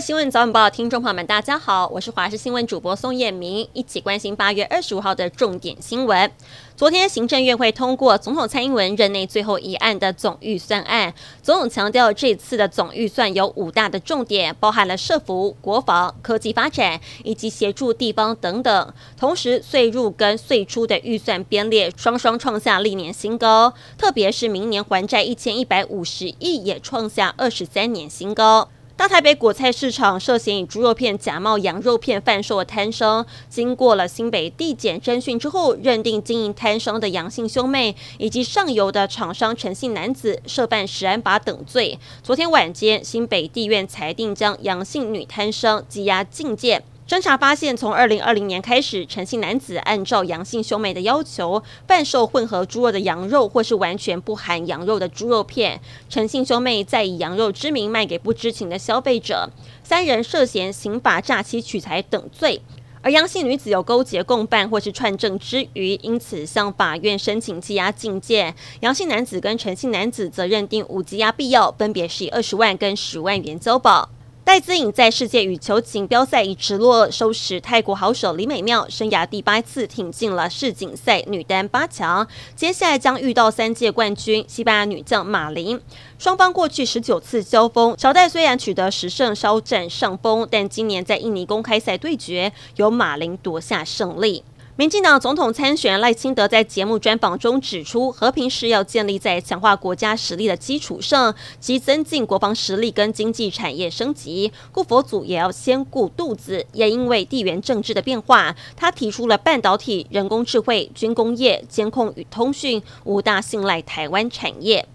新闻早晚报听众朋友们，大家好，我是华视新闻主播宋燕明，一起关心八月二十五号的重点新闻。昨天行政院会通过总统蔡英文任内最后一案的总预算案，总统强调这次的总预算有五大的重点，包含了社服、国防、科技发展以及协助地方等等。同时，税入跟税出的预算编列双双创下历年新高，特别是明年还债一千一百五十亿，也创下二十三年新高。大台北果菜市场涉嫌以猪肉片假冒羊肉片贩售的摊商，经过了新北地检侦讯之后，认定经营摊商的杨姓兄妹以及上游的厂商陈姓男子涉犯食安法等罪。昨天晚间，新北地院裁定将杨姓女摊商羁押禁见。侦查发现，从二零二零年开始，陈姓男子按照杨姓兄妹的要求，贩售混合猪肉的羊肉，或是完全不含羊肉的猪肉片。陈姓兄妹再以羊肉之名卖给不知情的消费者。三人涉嫌刑法诈欺取财等罪。而杨姓女子有勾结共犯或是串证之余，因此向法院申请羁押禁见。杨姓男子跟陈姓男子则认定无羁押必要，分别是以二十万跟十万元交保。戴资颖在世界羽球锦标赛以直落收拾泰国好手李美妙，生涯第八次挺进了世锦赛女单八强。接下来将遇到三届冠军西班牙女将马林。双方过去十九次交锋，小戴虽然取得十胜稍占上风，但今年在印尼公开赛对决，由马林夺下胜利。民进党总统参选赖清德在节目专访中指出，和平是要建立在强化国家实力的基础上，即增进国防实力跟经济产业升级。顾佛祖也要先顾肚子，也因为地缘政治的变化，他提出了半导体、人工智慧、军工业、监控与通讯五大信赖台湾产业。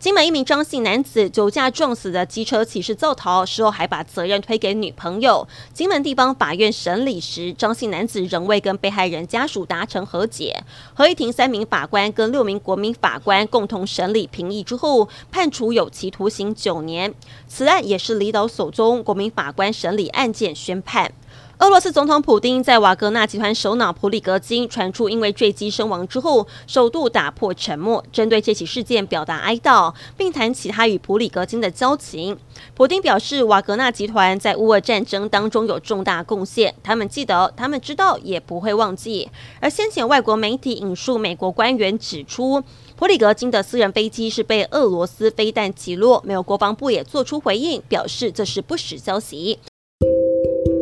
金门一名张姓男子酒驾撞死的机车骑士肇逃，事后还把责任推给女朋友。金门地方法院审理时，张姓男子仍未跟被害人家属达成和解。合议庭三名法官跟六名国民法官共同审理评议之后，判处有期徒刑九年。此案也是离岛首宗国民法官审理案件宣判。俄罗斯总统普丁在瓦格纳集团首脑普里格金传出因为坠机身亡之后，首度打破沉默，针对这起事件表达哀悼，并谈起他与普里格金的交情。普丁表示，瓦格纳集团在乌俄战争当中有重大贡献，他们记得，他们知道，也不会忘记。而先前外国媒体引述美国官员指出，普里格金的私人飞机是被俄罗斯飞弹击落，美国国防部也做出回应，表示这是不实消息。